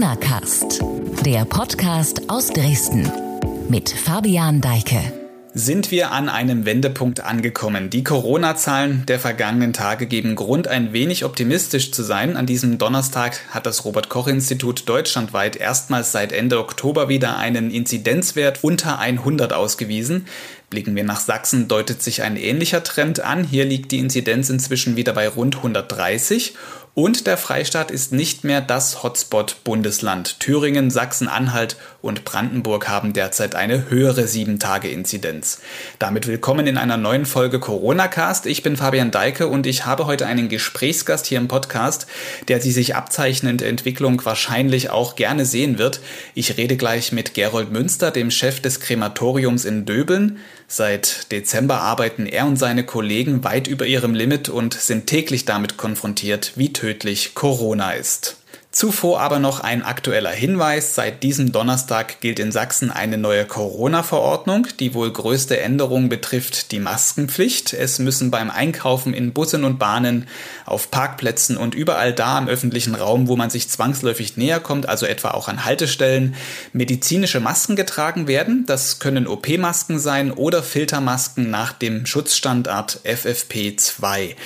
Corona Cast, der Podcast aus Dresden mit Fabian Deike. Sind wir an einem Wendepunkt angekommen? Die Corona-Zahlen der vergangenen Tage geben Grund, ein wenig optimistisch zu sein. An diesem Donnerstag hat das Robert-Koch-Institut deutschlandweit erstmals seit Ende Oktober wieder einen Inzidenzwert unter 100 ausgewiesen. Blicken wir nach Sachsen, deutet sich ein ähnlicher Trend an. Hier liegt die Inzidenz inzwischen wieder bei rund 130 und der Freistaat ist nicht mehr das Hotspot-Bundesland. Thüringen, Sachsen-Anhalt und Brandenburg haben derzeit eine höhere 7-Tage-Inzidenz. Damit willkommen in einer neuen Folge Corona-Cast. Ich bin Fabian Deike und ich habe heute einen Gesprächsgast hier im Podcast, der die sich abzeichnende Entwicklung wahrscheinlich auch gerne sehen wird. Ich rede gleich mit Gerold Münster, dem Chef des Krematoriums in Döbeln. Seit Dezember arbeiten er und seine Kollegen weit über ihrem Limit und sind täglich damit konfrontiert, wie tödlich Corona ist. Zuvor aber noch ein aktueller Hinweis. Seit diesem Donnerstag gilt in Sachsen eine neue Corona-Verordnung. Die wohl größte Änderung betrifft die Maskenpflicht. Es müssen beim Einkaufen in Bussen und Bahnen, auf Parkplätzen und überall da im öffentlichen Raum, wo man sich zwangsläufig näher kommt, also etwa auch an Haltestellen, medizinische Masken getragen werden. Das können OP-Masken sein oder Filtermasken nach dem Schutzstandard FFP2.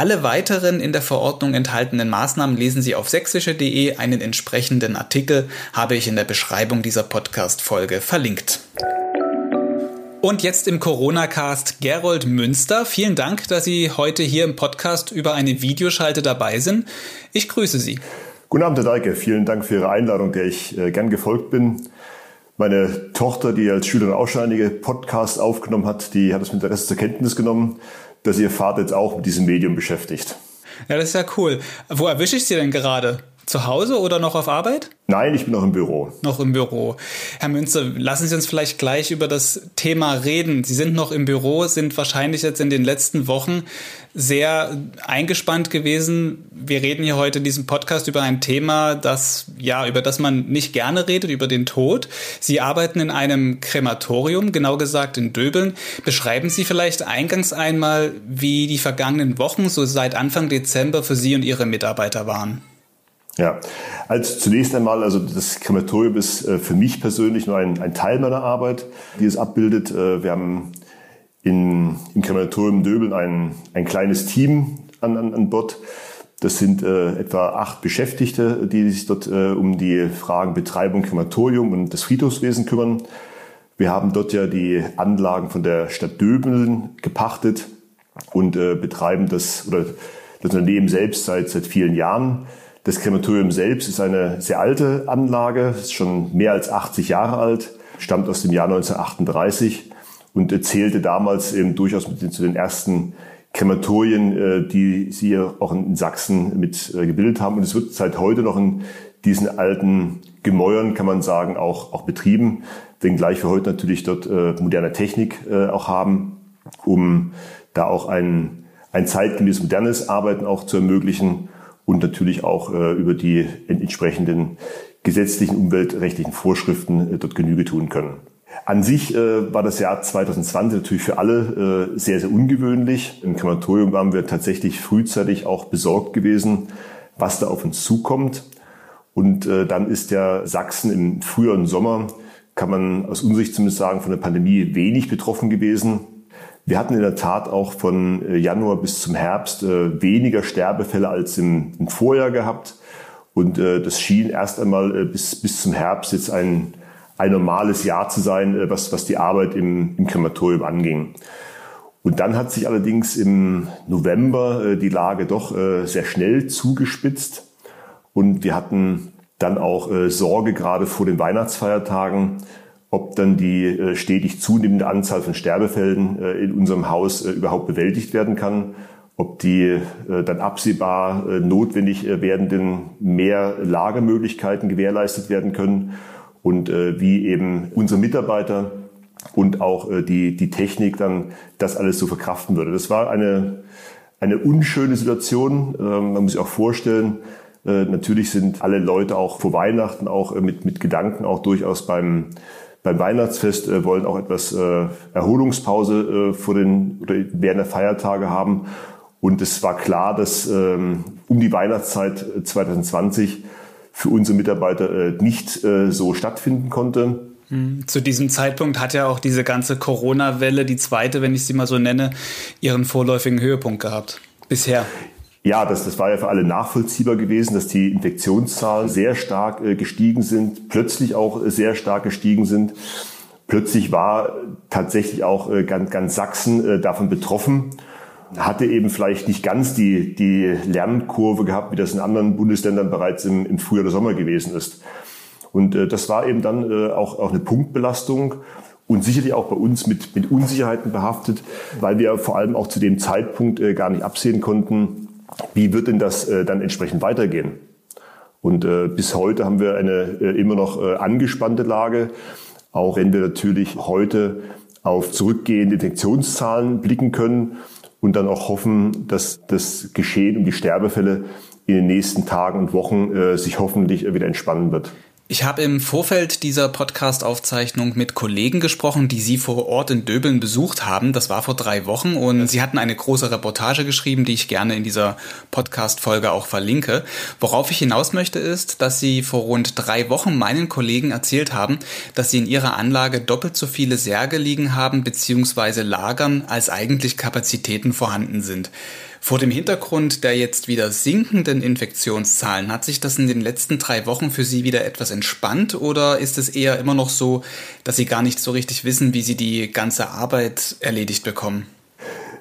Alle weiteren in der Verordnung enthaltenen Maßnahmen lesen Sie auf sächsische.de. Einen entsprechenden Artikel habe ich in der Beschreibung dieser Podcast-Folge verlinkt. Und jetzt im Corona-Cast Gerold Münster. Vielen Dank, dass Sie heute hier im Podcast über eine Videoschalte dabei sind. Ich grüße Sie. Guten Abend, Herr Deike. Vielen Dank für Ihre Einladung, der ich äh, gern gefolgt bin. Meine Tochter, die als Schülerin einige Podcasts aufgenommen hat, die hat es mit Interesse zur Kenntnis genommen dass Ihr Vater jetzt auch mit diesem Medium beschäftigt. Ja, das ist ja cool. Wo erwische ich Sie denn gerade? Zu Hause oder noch auf Arbeit? Nein, ich bin noch im Büro. Noch im Büro. Herr Münzer, lassen Sie uns vielleicht gleich über das Thema reden. Sie sind noch im Büro, sind wahrscheinlich jetzt in den letzten Wochen sehr eingespannt gewesen. Wir reden hier heute in diesem Podcast über ein Thema, das, ja, über das man nicht gerne redet, über den Tod. Sie arbeiten in einem Krematorium, genau gesagt in Döbeln. Beschreiben Sie vielleicht eingangs einmal, wie die vergangenen Wochen, so seit Anfang Dezember, für Sie und Ihre Mitarbeiter waren. Ja, also zunächst einmal, also das Krematorium ist äh, für mich persönlich nur ein, ein Teil meiner Arbeit, die es abbildet. Äh, wir haben in, im Krematorium Döbeln ein, ein kleines Team an, an, an Bord. Das sind äh, etwa acht Beschäftigte, die sich dort äh, um die Fragen Betreibung, Krematorium und das Friedhofswesen kümmern. Wir haben dort ja die Anlagen von der Stadt Döbeln gepachtet und betreiben das oder das Unternehmen selbst seit seit vielen Jahren. Das Krematorium selbst ist eine sehr alte Anlage, ist schon mehr als 80 Jahre alt, stammt aus dem Jahr 1938 und zählte damals eben durchaus mit zu den ersten Krematorien, äh, die sie auch in Sachsen mit äh, gebildet haben. Und es wird seit heute noch in diesen alten Gemäuern, kann man sagen, auch, auch betrieben, wenngleich wir heute natürlich dort äh, moderne Technik auch haben, um da auch ein, ein zeitgemäß modernes Arbeiten auch zu ermöglichen und natürlich auch äh, über die entsprechenden gesetzlichen, umweltrechtlichen Vorschriften äh, dort Genüge tun können. An sich äh, war das Jahr 2020 natürlich für alle äh, sehr, sehr ungewöhnlich. Im Krematorium waren wir tatsächlich frühzeitig auch besorgt gewesen, was da auf uns zukommt. Und äh, dann ist ja Sachsen im früheren Sommer, kann man aus unserer Sicht zumindest sagen, von der Pandemie wenig betroffen gewesen. Wir hatten in der Tat auch von äh, Januar bis zum Herbst äh, weniger Sterbefälle als im, im Vorjahr gehabt. Und äh, das schien erst einmal bis, bis zum Herbst jetzt ein, ein normales Jahr zu sein, was, was die Arbeit im, im Krematorium anging. Und dann hat sich allerdings im November die Lage doch sehr schnell zugespitzt. Und wir hatten dann auch Sorge gerade vor den Weihnachtsfeiertagen, ob dann die äh, stetig zunehmende Anzahl von Sterbefällen äh, in unserem Haus äh, überhaupt bewältigt werden kann, ob die dann absehbar notwendig werdenden mehr Lagermöglichkeiten gewährleistet werden können und wie eben unsere Mitarbeiter und auch die, die Technik dann das alles so verkraften würde. Das war eine, eine unschöne Situation. Ähm, man muss sich auch vorstellen, natürlich sind alle Leute auch vor Weihnachten auch mit, mit Gedanken auch durchaus beim beim Weihnachtsfest äh, wollen auch etwas äh, Erholungspause äh, vor den oder während der Feiertage haben. Und es war klar, dass ähm, um die Weihnachtszeit 2020 äh, für unsere Mitarbeiter äh, nicht äh, so stattfinden konnte. Hm, zu diesem Zeitpunkt hat ja auch diese ganze Corona-Welle, die zweite, wenn ich sie mal so nenne, ihren vorläufigen Höhepunkt gehabt. Bisher. Ja, das, das war ja für alle nachvollziehbar gewesen, dass die Infektionszahlen sehr stark äh, gestiegen sind, plötzlich auch äh, sehr stark gestiegen sind. Plötzlich war tatsächlich auch äh, ganz, ganz Sachsen davon betroffen, hatte eben vielleicht nicht ganz die, die Lernkurve gehabt, wie das in anderen Bundesländern bereits im, im Frühjahr oder Sommer gewesen ist. Und das war eben dann auch, auch eine Punktbelastung und sicherlich auch bei uns mit, mit Unsicherheiten behaftet, weil wir vor allem auch zu dem Zeitpunkt gar nicht absehen konnten, wie wird denn das äh, dann entsprechend weitergehen? Und äh, bis heute haben wir eine äh, immer noch äh, angespannte Lage, auch wenn wir natürlich heute auf zurückgehende Infektionszahlen blicken können und dann auch hoffen, dass das Geschehen um die Sterbefälle in den nächsten Tagen und Wochen äh, sich hoffentlich wieder entspannen wird. Ich habe im Vorfeld dieser Podcast-Aufzeichnung mit Kollegen gesprochen, die Sie vor Ort in Döbeln besucht haben. Das war vor drei Wochen und Sie hatten eine große Reportage geschrieben, die ich gerne in dieser Podcast-Folge auch verlinke. Worauf ich hinaus möchte ist, dass Sie vor rund drei Wochen meinen Kollegen erzählt haben, dass Sie in Ihrer Anlage doppelt so viele Särge liegen haben bzw. lagern, als eigentlich Kapazitäten vorhanden sind. Vor dem Hintergrund der jetzt wieder sinkenden Infektionszahlen, hat sich das in den letzten drei Wochen für Sie wieder etwas entspannt oder ist es eher immer noch so, dass Sie gar nicht so richtig wissen, wie Sie die ganze Arbeit erledigt bekommen?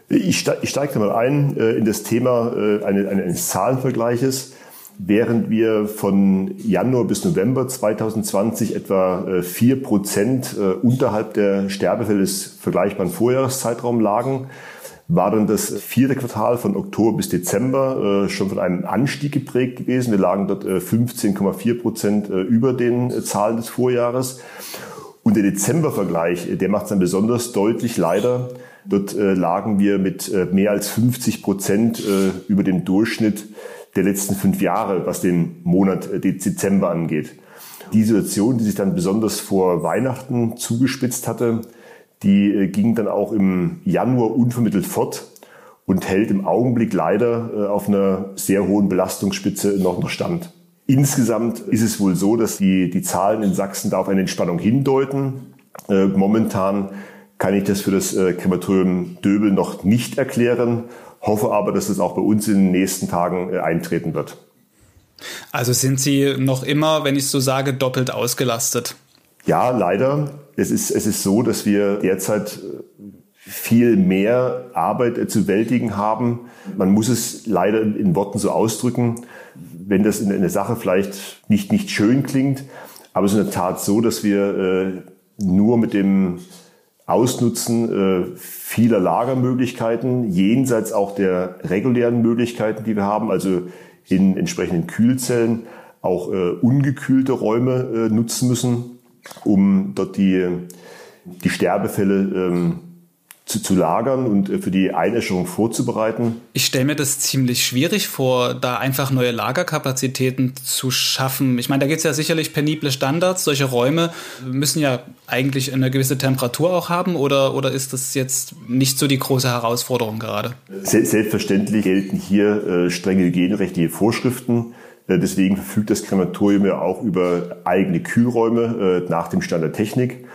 Ich, steige ich steige mal ein äh, in das Thema äh, eines Zahlenvergleiches. Während wir von Januar bis November 2020 etwa äh, vier Prozent äh, unterhalb der Sterbefälle des vergleichbaren Vorjahreszeitraums lagen, war dann das vierte Quartal von Oktober bis Dezember äh, schon von einem Anstieg geprägt gewesen. Wir lagen dort äh, 15,4 Prozent äh, über den äh, Zahlen des Vorjahres. Und der Dezembervergleich, äh, der macht es dann besonders deutlich leider. Dort äh, lagen wir mit mehr als 50 Prozent über dem Durchschnitt der letzten fünf Jahre, was den Monat Dezember angeht. Die Situation, die sich dann besonders vor Weihnachten zugespitzt hatte, die äh, ging dann auch im Januar unvermittelt fort und hält im Augenblick leider äh, auf einer sehr hohen Belastungsspitze noch, noch stand. Insgesamt ist es wohl so, dass die, die Zahlen in Sachsen da auf eine Entspannung hindeuten. Äh, momentan kann ich das für das Krematorium Döbel noch nicht erklären, hoffe aber, dass es auch bei uns in den nächsten Tagen eintreten wird. Also sind Sie noch immer, wenn ich so sage, doppelt ausgelastet? Ja, leider. Es ist, es ist so, dass wir derzeit viel mehr Arbeit zu bewältigen haben. Man muss es leider in Worten so ausdrücken, wenn das in der Sache vielleicht nicht, nicht schön klingt. Aber es ist in der Tat so, dass wir äh, nur mit dem Ausnutzen äh, vieler Lagermöglichkeiten, jenseits auch der regulären Möglichkeiten, die wir haben, also in entsprechenden Kühlzellen, auch äh, ungekühlte Räume äh, nutzen müssen um dort die, die Sterbefälle ähm, zu, zu lagern und äh, für die Einäscherung vorzubereiten. Ich stelle mir das ziemlich schwierig vor, da einfach neue Lagerkapazitäten zu schaffen. Ich meine, da geht es ja sicherlich penible Standards. Solche Räume müssen ja eigentlich eine gewisse Temperatur auch haben oder, oder ist das jetzt nicht so die große Herausforderung gerade? Selbstverständlich gelten hier äh, strenge hygienerechtliche Vorschriften. Äh, deswegen verfügt das Krematorium ja auch über eigene Kühlräume äh, nach dem Stand der Technik,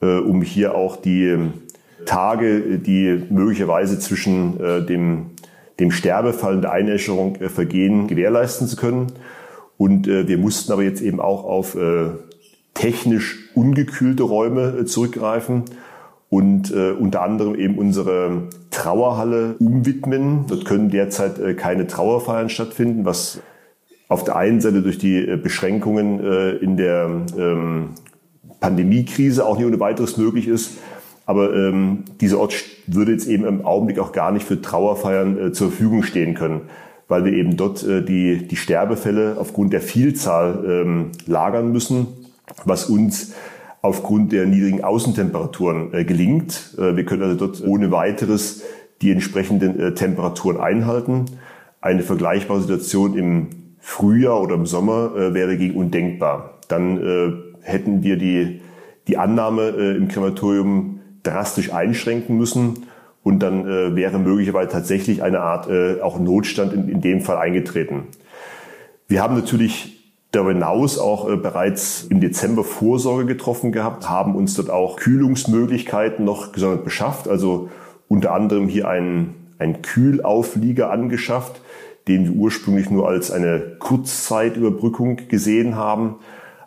äh, um hier auch die ähm, Tage, die möglicherweise zwischen dem, dem Sterbefall und der Einäscherung vergehen, gewährleisten zu können. Und wir mussten aber jetzt eben auch auf technisch ungekühlte Räume zurückgreifen und unter anderem eben unsere Trauerhalle umwidmen. Dort können derzeit keine Trauerfeiern stattfinden, was auf der einen Seite durch die äh, Beschränkungen äh, in der ähm, Pandemiekrise auch nicht ohne weiteres möglich ist. Aber ähm, dieser Ort würde jetzt eben im Augenblick auch gar nicht für Trauerfeiern äh, zur Verfügung stehen können, weil wir eben dort äh, die, die Sterbefälle aufgrund der Vielzahl ähm, lagern müssen, was uns aufgrund der niedrigen Außentemperaturen äh, gelingt. Äh, wir können also dort ohne weiteres die entsprechenden äh, Temperaturen einhalten. Eine vergleichbare Situation im Frühjahr oder im Sommer äh, wäre dagegen undenkbar. Dann äh, hätten wir die, die Annahme äh, im Krematorium drastisch einschränken müssen und dann äh, wäre möglicherweise tatsächlich eine Art äh, auch Notstand in, in dem Fall eingetreten. Wir haben natürlich darüber hinaus auch äh, bereits im Dezember Vorsorge getroffen gehabt, haben uns dort auch Kühlungsmöglichkeiten noch gesondert beschafft. Also unter anderem hier einen, einen Kühlauflieger angeschafft, den wir ursprünglich nur als eine Kurzzeitüberbrückung gesehen haben.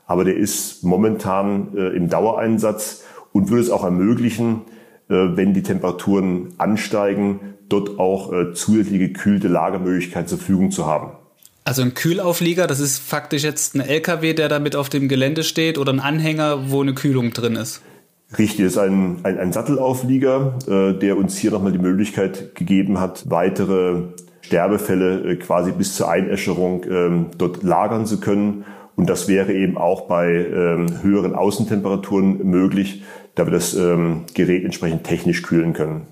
Aber der ist momentan äh, im Dauereinsatz und würde es auch ermöglichen, äh, wenn die Temperaturen ansteigen, dort auch äh, zusätzliche gekühlte Lagermöglichkeiten zur Verfügung zu haben. Also ein Kühlauflieger, das ist faktisch jetzt ein LKW, der damit auf dem Gelände steht oder ein Anhänger, wo eine Kühlung drin ist. Richtig, ist ein, ein, ein Sattelauflieger, äh, der uns hier nochmal die Möglichkeit gegeben hat, weitere Sterbefälle äh, quasi bis zur Einäscherung ähm, dort lagern zu können. Und das wäre eben auch bei ähm, höheren Außentemperaturen möglich, da wir das ähm, Gerät entsprechend technisch kühlen können.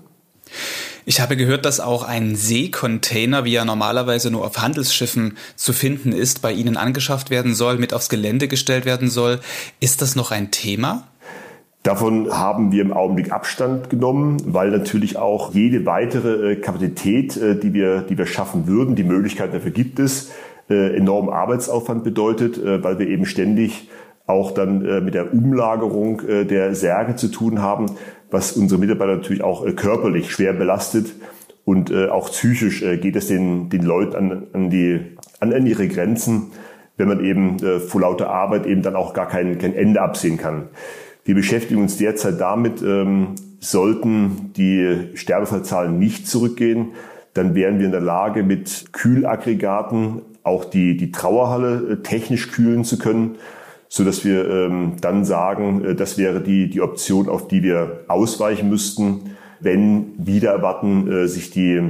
Ich habe gehört, dass auch ein Seekontainer, wie er normalerweise nur auf Handelsschiffen zu finden ist, bei Ihnen angeschafft werden soll, mit aufs Gelände gestellt werden soll. Ist das noch ein Thema? Davon haben wir im Augenblick Abstand genommen, weil natürlich auch jede weitere äh, Kapazität, äh, die wir, die wir schaffen würden, die Möglichkeit dafür gibt es, äh, enormen Arbeitsaufwand bedeutet, weil wir eben ständig auch dann mit der Umlagerung der Särge zu tun haben, was unsere Mitarbeiter natürlich auch körperlich schwer belastet und auch psychisch geht es den, den Leuten an, an, die, an, an ihre Grenzen, wenn man eben vor lauter Arbeit eben dann auch gar kein, kein Ende absehen kann. Wir beschäftigen uns derzeit damit, ähm, sollten die Sterbefallzahlen nicht zurückgehen, dann wären wir in der Lage, mit Kühlaggregaten auch die, die Trauerhalle äh, technisch kühlen zu können, so dass wir ähm, dann sagen, äh, das wäre die, die Option, auf die wir ausweichen müssten, wenn wieder erwarten äh, sich die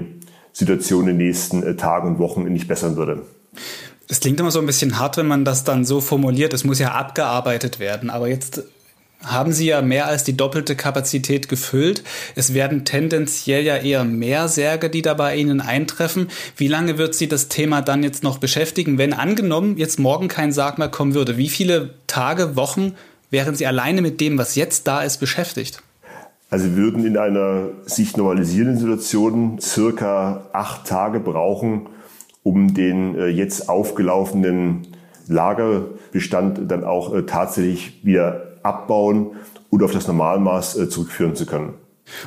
Situation in den nächsten äh, Tagen und Wochen nicht bessern würde. Es klingt immer so ein bisschen hart, wenn man das dann so formuliert. Es muss ja abgearbeitet werden. Aber jetzt haben sie ja mehr als die doppelte Kapazität gefüllt. Es werden tendenziell ja eher mehr Särge, die da bei Ihnen eintreffen. Wie lange wird Sie das Thema dann jetzt noch beschäftigen, wenn angenommen jetzt morgen kein Sarg mehr kommen würde? Wie viele Tage, Wochen wären Sie alleine mit dem, was jetzt da ist, beschäftigt? Also wir würden in einer sich normalisierenden Situation circa acht Tage brauchen, um den äh, jetzt aufgelaufenen Lagerbestand dann auch äh, tatsächlich wieder abbauen und auf das Normalmaß äh, zurückführen zu können.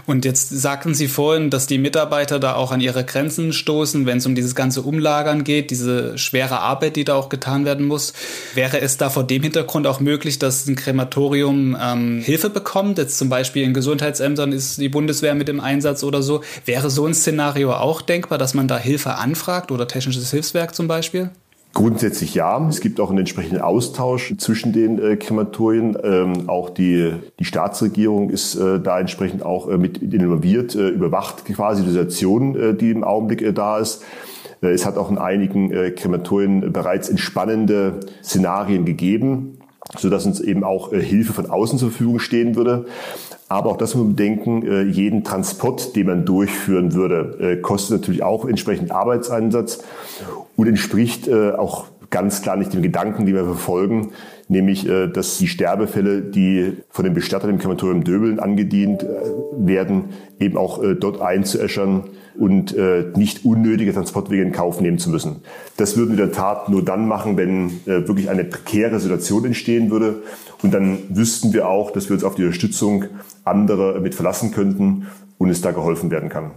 Und jetzt sagten Sie vorhin, dass die Mitarbeiter da auch an ihre Grenzen stoßen, wenn es um dieses ganze Umlagern geht, diese schwere Arbeit, die da auch getan werden muss. Wäre es da vor dem Hintergrund auch möglich, dass ein Krematorium ähm, Hilfe bekommt? Jetzt zum Beispiel in Gesundheitsämtern ist die Bundeswehr mit im Einsatz oder so. Wäre so ein Szenario auch denkbar, dass man da Hilfe anfragt oder technisches Hilfswerk zum Beispiel? Grundsätzlich ja. Es gibt auch einen entsprechenden Austausch zwischen den äh, Krematorien. Ähm, auch die, die Staatsregierung ist äh, da entsprechend auch äh, mit involviert, äh, überwacht quasi die Situation, äh, die im Augenblick äh, da ist. Es hat auch in einigen Krematorien bereits entspannende Szenarien gegeben, so dass uns eben auch Hilfe von außen zur Verfügung stehen würde. Aber auch das muss man bedenken, äh, jeden Transport, den man durchführen würde, äh, kostet natürlich auch entsprechend Arbeitseinsatz und entspricht äh, auch ganz klar nicht dem Gedanken, den wir verfolgen, nämlich, dass die Sterbefälle, die von den Bestattern im Krematorium Döbeln angedient werden, eben auch dort einzuäschern und äh, nicht unnötige Transportwege in Kauf nehmen zu müssen. Das würden wir in der Tat nur dann machen, wenn äh, wirklich eine prekäre Situation entstehen würde. Und dann wüssten wir auch, dass wir uns auf die Unterstützung anderer mit verlassen könnten und es da geholfen werden kann.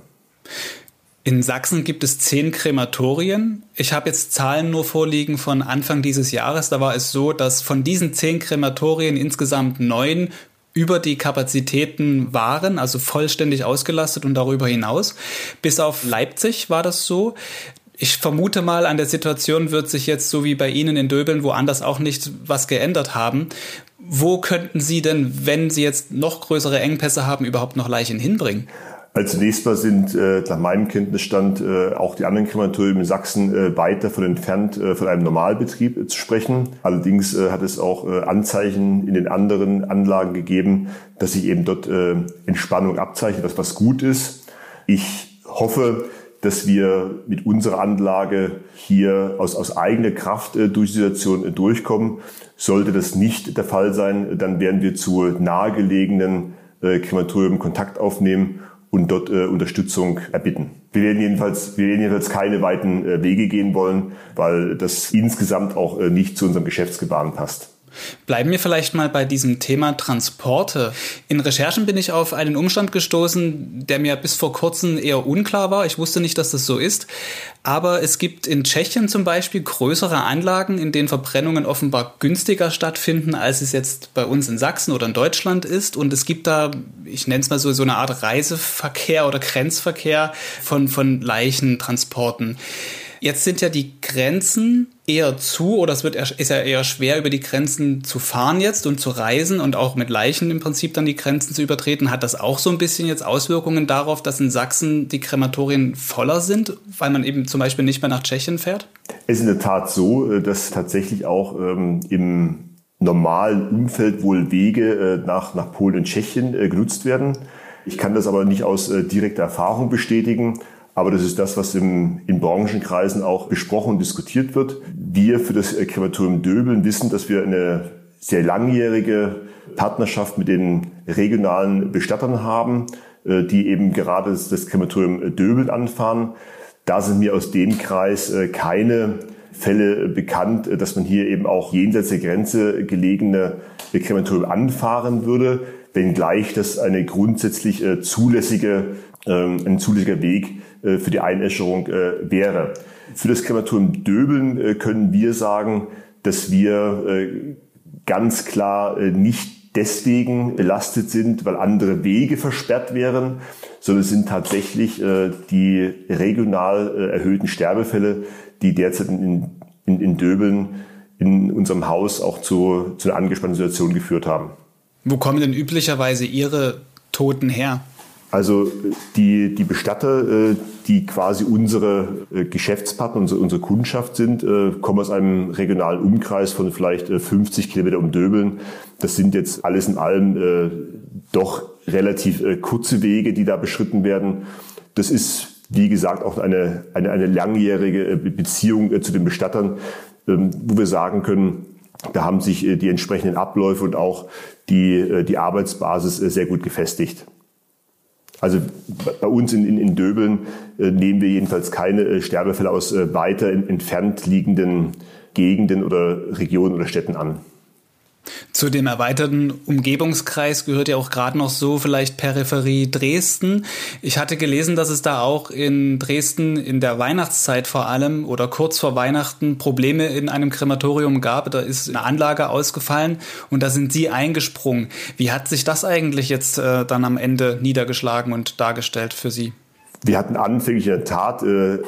In Sachsen gibt es zehn Krematorien. Ich habe jetzt Zahlen nur vorliegen von Anfang dieses Jahres. Da war es so, dass von diesen zehn Krematorien insgesamt neun über die Kapazitäten waren, also vollständig ausgelastet und darüber hinaus. Bis auf Leipzig war das so. Ich vermute mal, an der Situation wird sich jetzt so wie bei Ihnen in Döbeln woanders auch nicht was geändert haben. Wo könnten Sie denn, wenn Sie jetzt noch größere Engpässe haben, überhaupt noch Leichen hinbringen? Also zunächst mal sind äh, nach meinem Kenntnisstand äh, auch die anderen Krematorien in Sachsen äh, weit davon entfernt, äh, von einem Normalbetrieb äh, zu sprechen. Allerdings äh, hat es auch äh, Anzeichen in den anderen Anlagen gegeben, dass sich eben dort äh, Entspannung abzeichnet, was was gut ist. Ich hoffe, dass wir mit unserer Anlage hier aus, aus eigener Kraft äh, durch die Situation äh, durchkommen. Sollte das nicht der Fall sein, dann werden wir zu nahegelegenen äh, Krematorium Kontakt aufnehmen und dort äh, Unterstützung erbitten. Wir werden jedenfalls, wir werden jedenfalls keine weiten äh, Wege gehen wollen, weil das insgesamt auch äh, nicht zu unserem Geschäftsgebaren passt. Bleiben wir vielleicht mal bei diesem Thema Transporte. In Recherchen bin ich auf einen Umstand gestoßen, der mir bis vor kurzem eher unklar war. Ich wusste nicht, dass das so ist. Aber es gibt in Tschechien zum Beispiel größere Anlagen, in denen Verbrennungen offenbar günstiger stattfinden, als es jetzt bei uns in Sachsen oder in Deutschland ist. Und es gibt da, ich nenne es mal so, so eine Art Reiseverkehr oder Grenzverkehr von, von Leichentransporten. Jetzt sind ja die Grenzen eher zu oder es wird ist ja eher schwer über die Grenzen zu fahren jetzt und zu reisen und auch mit Leichen im Prinzip dann die Grenzen zu übertreten. Hat das auch so ein bisschen jetzt Auswirkungen darauf, dass in Sachsen die Krematorien voller sind, weil man eben zum Beispiel nicht mehr nach Tschechien fährt? Es ist in der Tat so, äh, dass tatsächlich auch ähm, im normalen Umfeld wohl Wege äh, nach, nach Polen und Tschechien äh, genutzt werden. Ich kann das aber nicht aus äh, direkter Erfahrung bestätigen. Aber das ist das, was im, in Branchenkreisen auch besprochen und diskutiert wird. Wir für das Krematorium Döbeln wissen, dass wir eine sehr langjährige Partnerschaft mit den regionalen Bestattern haben, äh, die eben gerade das Krematorium Döbeln anfahren. Da sind mir aus dem Kreis äh, keine Fälle bekannt, äh, dass man hier eben auch jenseits der Grenze gelegene Krematorium anfahren würde, wenngleich das eine grundsätzlich zulässige, ein zulässiger Weg äh, für die Einäscherung äh, wäre. Für das Krematorium Döbeln äh, können wir sagen, dass wir ganz klar nicht deswegen belastet sind, weil andere Wege versperrt wären, sondern es sind tatsächlich die regional erhöhten Sterbefälle, die derzeit in, in, in Döbeln in unserem Haus auch zu, zu einer angespannten Situation geführt haben. Wo kommen denn üblicherweise Ihre Toten her? Also die, die Bestatter, äh, die quasi unsere äh, Geschäftspartner, unsere, unsere Kundschaft sind, äh, kommen aus einem regionalen Umkreis von vielleicht 50 Kilometer um Döbeln. Das sind jetzt alles in allem doch relativ kurze Wege, die da beschritten werden. Das ist, wie gesagt, auch eine, eine, eine langjährige Beziehung zu den Bestattern, ähm, wo wir sagen können, da haben sich die entsprechenden Abläufe und auch die, die Arbeitsbasis sehr gut gefestigt. Also bei uns in, in, in Döbeln äh, nehmen wir jedenfalls keine äh, Sterbefälle aus äh, weiter in, entfernt liegenden Gegenden oder Regionen oder Städten an. Zu dem erweiterten Umgebungskreis gehört ja auch gerade noch so vielleicht Peripherie Dresden. Ich hatte gelesen, dass es da auch in Dresden in der Weihnachtszeit vor allem oder kurz vor Weihnachten Probleme in einem Krematorium gab. Da ist eine Anlage ausgefallen und da sind Sie eingesprungen. Wie hat sich das eigentlich jetzt äh, dann am Ende niedergeschlagen und dargestellt für Sie? Wir hatten anfänglich in der Tat äh,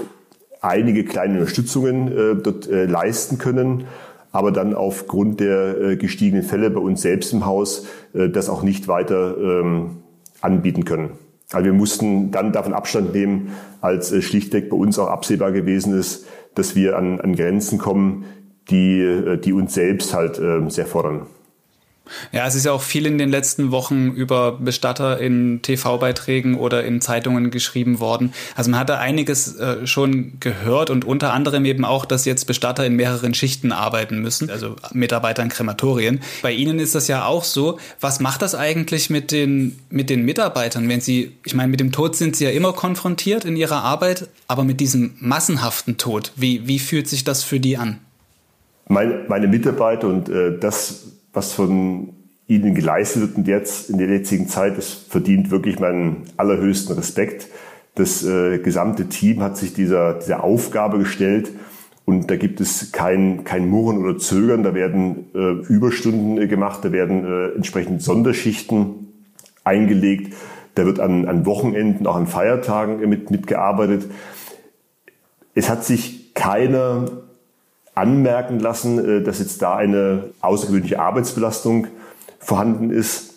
einige kleine Unterstützungen äh, dort äh, leisten können aber dann aufgrund der äh, gestiegenen Fälle bei uns selbst im Haus äh, das auch nicht weiter ähm, anbieten können. Also wir mussten dann davon Abstand nehmen, als äh, schlichtweg bei uns auch absehbar gewesen ist, dass wir an, an Grenzen kommen, die, die uns selbst halt äh, sehr fordern. Ja, es ist ja auch viel in den letzten Wochen über Bestatter in TV-Beiträgen oder in Zeitungen geschrieben worden. Also man hatte einiges äh, schon gehört und unter anderem eben auch, dass jetzt Bestatter in mehreren Schichten arbeiten müssen, also Mitarbeiter in Krematorien. Bei Ihnen ist das ja auch so. Was macht das eigentlich mit den, mit den Mitarbeitern, wenn Sie, ich meine, mit dem Tod sind Sie ja immer konfrontiert in Ihrer Arbeit, aber mit diesem massenhaften Tod, wie, wie fühlt sich das für die an? Meine, meine Mitarbeiter und äh, das was von Ihnen geleistet wird und jetzt in der jetzigen Zeit, das verdient wirklich meinen allerhöchsten Respekt. Das äh, gesamte Team hat sich dieser, dieser Aufgabe gestellt und da gibt es kein, kein Murren oder Zögern. Da werden äh, Überstunden äh, gemacht, da werden äh, entsprechend Sonderschichten eingelegt. Da wird an, an Wochenenden, auch an Feiertagen mit, mitgearbeitet. Es hat sich keiner anmerken lassen, äh, dass jetzt da eine außergewöhnliche Arbeitsbelastung vorhanden ist.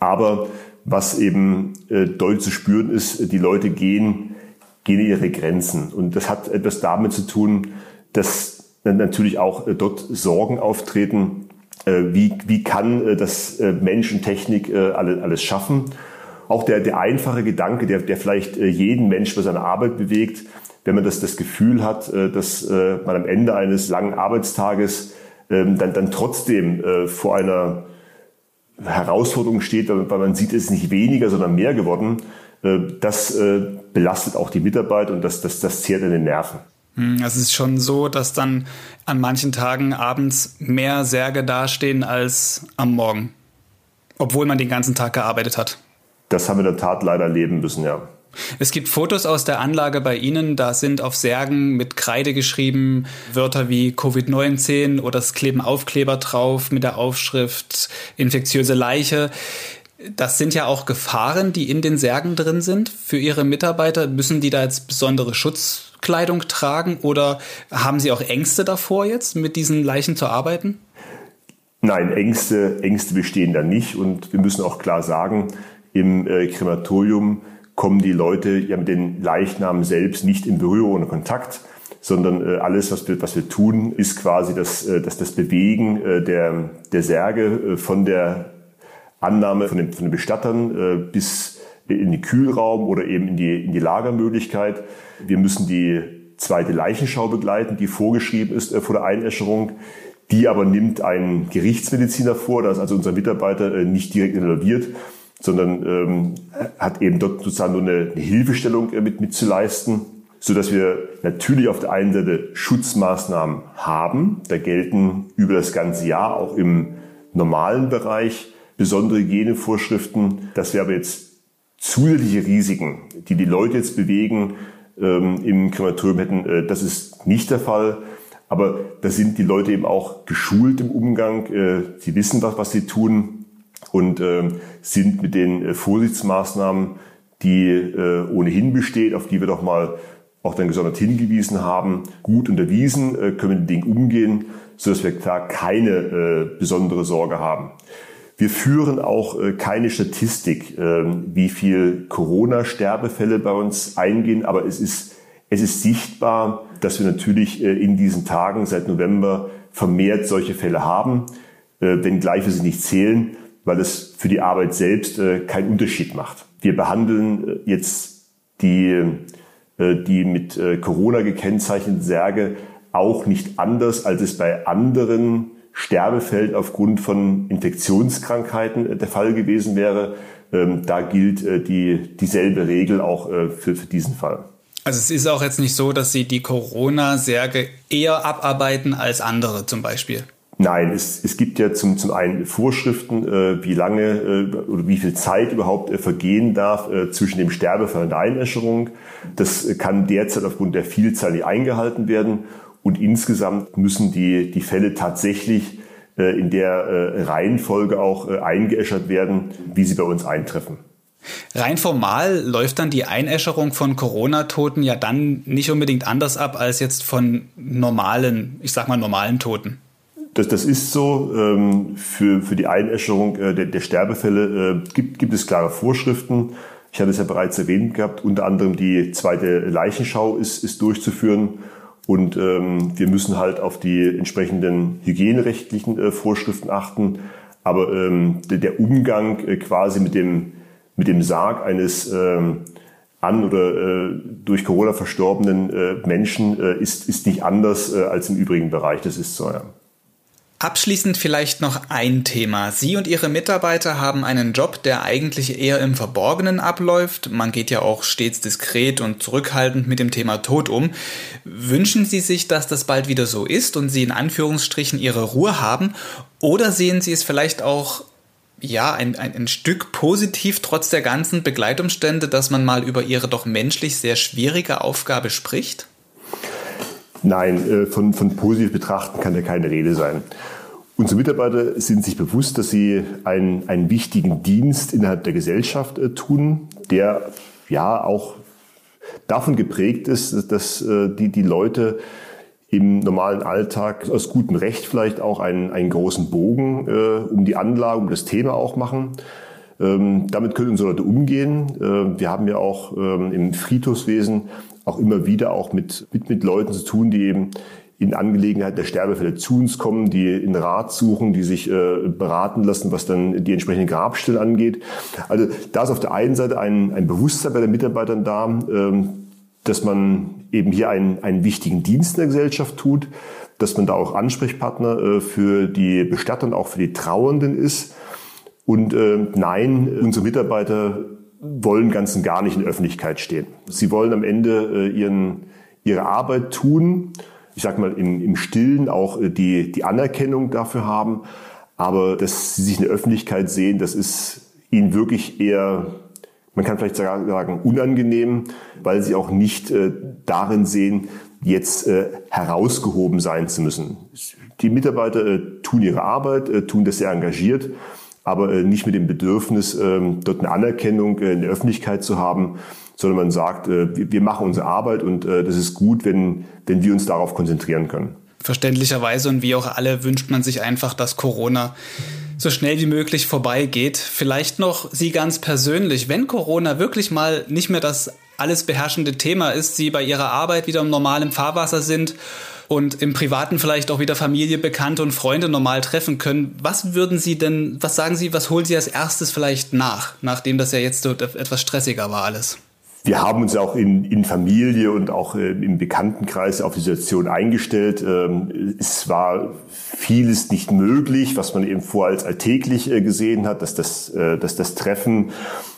Aber was eben äh, deutlich zu spüren ist, die Leute gehen, gehen ihre Grenzen. Und das hat etwas damit zu tun, dass natürlich auch äh, dort Sorgen auftreten, wie, wie kann das Mensch und Technik alles schaffen. Auch der, der einfache Gedanke, der, der vielleicht jeden Mensch bei seiner Arbeit bewegt, wenn man das, das Gefühl hat, äh, dass äh, man am Ende eines langen Arbeitstages ähm, dann, dann trotzdem äh, vor einer Herausforderung steht, weil man sieht, es ist nicht weniger, sondern mehr geworden, Äh, das äh, belastet auch die Mitarbeiter und das, das, das zehrt an den Nerven. Hm, es ist schon so, dass dann an manchen Tagen abends mehr Särge dastehen als am Morgen, obwohl man den ganzen Tag gearbeitet hat. Das haben wir in der Tat leider erleben müssen, ja. Es gibt Fotos aus der Anlage bei Ihnen, da sind auf Särgen mit Kreide geschrieben Wörter wie Covid-19 oder es kleben Aufkleber drauf mit der Aufschrift infektiöse Leiche. Das sind ja auch Gefahren, die in den Särgen drin sind für Ihre Mitarbeiter. Müssen die da jetzt besondere Schutzkleidung tragen oder haben Sie auch Ängste davor jetzt, mit diesen Leichen zu arbeiten? Nein, Ängste, Ängste bestehen da nicht und wir müssen auch klar sagen, im äh, Krematorium kommen die Leute ja mit den Leichnamen selbst nicht in Berührung oder Kontakt, sondern äh, alles, was wir, was wir tun, ist quasi das, äh, das, das Bewegen äh, der, der Särge äh, von der Annahme von den, von den Bestattern äh, bis in den Kühlraum oder eben in die, in die Lagermöglichkeit. Wir müssen die zweite Leichenschau begleiten, die vorgeschrieben ist äh, vor der Einäscherung. Die aber nimmt ein Gerichtsmediziner vor, da ist also unser Mitarbeiter nicht direkt involviert sondern ähm, hat eben dort sozusagen nur eine, Hilfestellung äh, mit, mit zu leisten, so dass wir natürlich auf der einen Seite Schutzmaßnahmen haben. Da gelten über das ganze Jahr auch im normalen Bereich besondere Hygienevorschriften, dass wir aber jetzt zusätzliche Risiken, die die Leute jetzt bewegen, ähm, im Krematorium hätten, äh, das ist nicht der Fall. Aber da sind die Leute eben auch geschult im Umgang. Äh, sie wissen was, was sie tun und äh, sind mit den äh, Vorsichtsmaßnahmen, die äh, ohnehin besteht, auf die wir doch mal auch dann gesondert hingewiesen haben, gut unterwiesen, äh, können mit dem Ding umgehen, so dass wir klar keine äh, besondere Sorge haben. Wir führen auch äh, keine Statistik, äh, wie viel Corona-Sterbefälle bei uns eingehen, aber es ist, es ist sichtbar, dass wir natürlich äh, in diesen Tagen seit November vermehrt solche Fälle haben, äh, wenngleich wir sie nicht zählen weil es für die Arbeit selbst äh, keinen Unterschied macht. Wir behandeln äh, jetzt die, äh, die mit äh, Corona gekennzeichneten Särge auch nicht anders, als es bei anderen Sterbefällen aufgrund von Infektionskrankheiten der Fall gewesen wäre. Ähm, da gilt die, dieselbe Regel auch für, für diesen Fall. Also es ist auch jetzt nicht so, dass Sie die Corona-Särge eher abarbeiten als andere zum Beispiel. Nein, es, es gibt ja zum, zum einen Vorschriften, äh, wie lange äh, oder wie viel Zeit überhaupt äh, vergehen darf äh, zwischen dem Sterbefall und der Einäscherung. Das kann derzeit aufgrund der Vielzahl nicht eingehalten werden. Und insgesamt müssen die, die Fälle tatsächlich äh, in der äh, Reihenfolge auch äh, eingeäschert werden, wie sie bei uns eintreffen. Rein formal läuft dann die Einäscherung von Corona-Toten ja dann nicht unbedingt anders ab als jetzt von normalen, ich sag mal normalen Toten. Das, das ist so. Ähm, für, für die Einäscherung äh, der, der Sterbefälle äh, gibt, gibt es klare Vorschriften. Ich hatte es ja bereits erwähnt gehabt. Unter anderem die zweite Leichenschau ist, ist durchzuführen. Und ähm, wir müssen halt auf die entsprechenden hygienerechtlichen äh, Vorschriften achten. Aber ähm, der, der Umgang äh, quasi mit dem, mit dem Sarg eines ähm, an oder äh, durch Corona verstorbenen äh, Menschen äh, ist, ist nicht anders äh, als im übrigen Bereich. Das ist so, ja. Abschließend vielleicht noch ein Thema. Sie und Ihre Mitarbeiter haben einen Job, der eigentlich eher im Verborgenen abläuft. Man geht ja auch stets diskret und zurückhaltend mit dem Thema Tod um. Wünschen Sie sich, dass das bald wieder so ist und Sie in Anführungsstrichen Ihre Ruhe haben? Oder sehen Sie es vielleicht auch ja, ein, ein, ein Stück positiv trotz der ganzen Begleitumstände, dass man mal über Ihre doch menschlich sehr schwierige Aufgabe spricht? Nein, äh, von, von positiv betrachten kann ja keine Rede sein. Unsere Mitarbeiter sind sich bewusst, dass sie einen, einen wichtigen Dienst innerhalb der Gesellschaft äh, tun, der ja auch davon geprägt ist, dass äh, die, die Leute im normalen Alltag aus gutem Recht vielleicht auch einen, einen großen Bogen äh, um die Anlage, um das Thema auch machen. Ähm, damit können unsere Leute umgehen. Äh, wir haben ja auch ähm, im Friedhofswesen auch immer wieder auch mit, mit, mit Leuten zu tun, die eben in Angelegenheit der Sterbefälle zu uns kommen, die in Rat suchen, die sich äh, beraten lassen, was dann die entsprechenden Grabstellen angeht. Also da ist auf der einen Seite ein, ein Bewusstsein bei den Mitarbeitern da, ähm, dass man eben hier einen, einen wichtigen Dienst in der Gesellschaft tut, dass man da auch Ansprechpartner äh, für die Bestatter und auch für die Trauernden ist. Und äh, nein, unsere Mitarbeiter wollen ganz und gar nicht in der Öffentlichkeit stehen. Sie wollen am Ende äh, ihren, ihre Arbeit tun, ich sag mal im, im Stillen auch äh, die, die Anerkennung dafür haben, aber dass sie sich in der Öffentlichkeit sehen, das ist ihnen wirklich eher, man kann vielleicht sagen, unangenehm, weil sie auch nicht äh, darin sehen, jetzt äh, herausgehoben sein zu müssen. Die Mitarbeiter äh, tun ihre Arbeit, äh, tun das sehr engagiert, aber äh, nicht mit dem Bedürfnis, äh, dort eine Anerkennung äh, in der Öffentlichkeit zu haben, sondern man sagt, äh, wir, machen unsere Arbeit und das ist gut, wenn, wenn wir uns darauf konzentrieren können. Verständlicherweise und wie auch alle wünscht man sich einfach, dass Corona so schnell wie möglich vorbeigeht. Vielleicht noch Sie ganz persönlich, wenn Corona wirklich mal nicht mehr das alles beherrschende Thema ist, Sie bei Ihrer Arbeit wieder im normalen Fahrwasser sind und im Privaten vielleicht auch wieder Familie, Bekannte und Freunde normal treffen können. Was würden Sie denn, was sagen Sie, was holen Sie als erstes vielleicht nach, nachdem das ja jetzt so etwas stressiger war alles? Wir haben uns auch in, in Familie und auch äh, im Bekanntenkreis auf die Situation eingestellt. Ähm, es war vieles nicht möglich, was man eben vorher als alltäglich äh, gesehen hat, dass das, äh, dass das Treffen,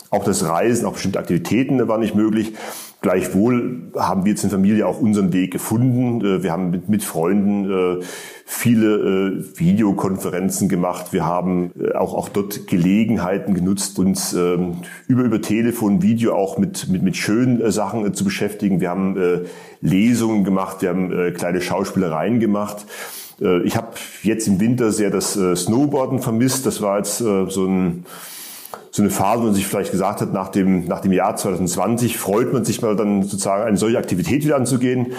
auch das Reisen, auch bestimmte Aktivitäten war nicht möglich. Gleichwohl haben wir jetzt in Familie auch unseren Weg gefunden. Äh, wir haben mit, mit Freunden äh, viele äh, Videokonferenzen gemacht. Wir haben auch, auch dort Gelegenheiten genutzt, uns ähm, über, über Telefon, Video auch mit, mit, mit schönen Sachen zu beschäftigen. Wir haben Lesungen gemacht, wir haben kleine Schauspielereien gemacht. Ich habe jetzt im Winter sehr das Snowboarden vermisst. Das war jetzt so ein so eine Phase, wo man sich vielleicht gesagt hat, nach dem, nach dem Jahr 2020 freut man sich mal dann sozusagen eine solche Aktivität wieder anzugehen.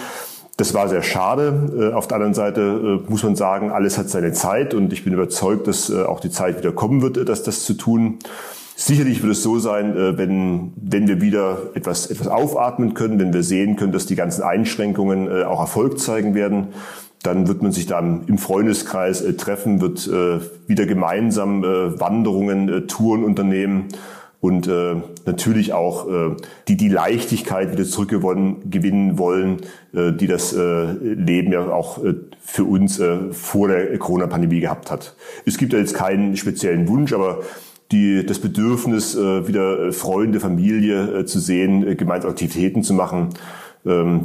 Das war sehr schade. Äh, auf der anderen Seite äh, muss man sagen, alles hat seine Zeit und ich bin überzeugt, dass äh, auch die Zeit wieder kommen wird, dass das zu tun. Sicherlich wird es so sein, wenn, wenn wir wieder etwas, etwas aufatmen können, wenn wir sehen können, dass die ganzen Einschränkungen auch Erfolg zeigen werden, dann wird man sich dann im Freundeskreis äh, treffen, wird äh, wieder gemeinsam äh, Wanderungen, äh, Touren unternehmen und äh, natürlich auch äh, die die Leichtigkeit wieder zurückgewonnen gewinnen wollen, äh, die das äh, Leben ja auch äh, für uns äh, vor der Corona-Pandemie gehabt hat. Es gibt ja jetzt keinen speziellen Wunsch, aber die, das Bedürfnis, äh, wieder Freunde, Familie äh, zu sehen, äh, gemeinsame Aktivitäten zu machen,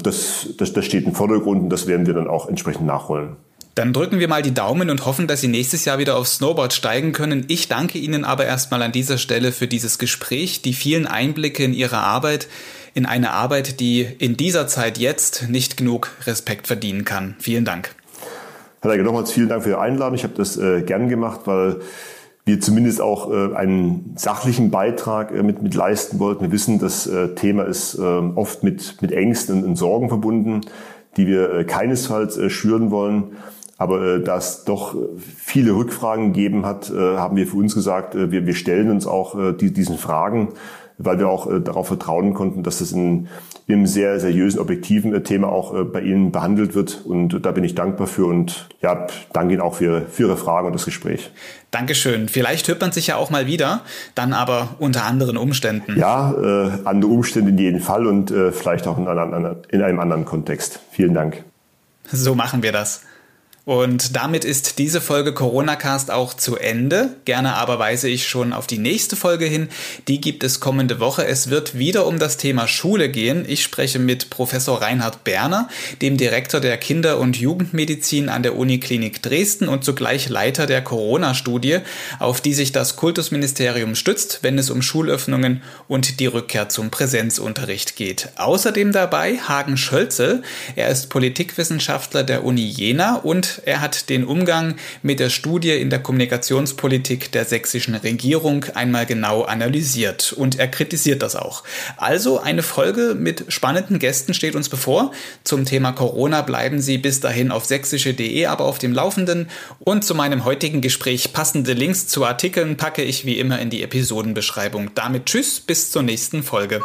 das, das, das steht im Vordergrund und das werden wir dann auch entsprechend nachholen. Dann drücken wir mal die Daumen und hoffen, dass Sie nächstes Jahr wieder aufs Snowboard steigen können. Ich danke Ihnen aber erstmal an dieser Stelle für dieses Gespräch, die vielen Einblicke in Ihre Arbeit, in eine Arbeit, die in dieser Zeit jetzt nicht genug Respekt verdienen kann. Vielen Dank. Herr Leike, nochmals vielen Dank für Ihre Einladung. Ich habe das äh, gern gemacht, weil wir zumindest auch äh, einen sachlichen Beitrag äh, mit, mit leisten wollten. Wir wissen, das äh, Thema ist äh, oft mit, mit Ängsten und Sorgen verbunden, die wir äh, keinesfalls äh, schüren wollen. Aber äh, da es doch viele Rückfragen gegeben hat, äh, haben wir für uns gesagt, äh, wir, wir stellen uns auch äh, die, diesen Fragen weil wir auch äh, darauf vertrauen konnten, dass es in, in einem sehr seriösen, objektiven äh, Thema auch äh, bei Ihnen behandelt wird. Und da bin ich dankbar für und ja, danke Ihnen auch für, für Ihre Fragen und das Gespräch. Dankeschön. Vielleicht hört man sich ja auch mal wieder, dann aber unter anderen Umständen. Ja, äh, andere Umstände in jedem Fall und äh, vielleicht auch in, einem, in einem anderen Kontext. Vielen Dank. So machen wir das. Und damit ist diese Folge Corona-Cast auch zu Ende. Gerne aber weise ich schon auf die nächste Folge hin. Die gibt es kommende Woche. Es wird wieder um das Thema Schule gehen. Ich spreche mit Professor Reinhard Berner, dem Direktor der Kinder- und Jugendmedizin an der Uniklinik Dresden und zugleich Leiter der Corona-Studie, auf die sich das Kultusministerium stützt, wenn es um Schulöffnungen und die Rückkehr zum Präsenzunterricht geht. Außerdem dabei Hagen Schölzel. Er ist Politikwissenschaftler der Uni Jena er hat den Umgang mit der Studie in der Kommunikationspolitik der sächsischen Regierung einmal genau analysiert und er kritisiert das auch. Also eine Folge mit spannenden Gästen steht uns bevor. Zum Thema Corona bleiben Sie bis dahin auf sächsische.de aber auf dem Laufenden und zu meinem heutigen Gespräch passende Links zu Artikeln packe ich wie immer in die Episodenbeschreibung. Damit tschüss, bis zur nächsten Folge.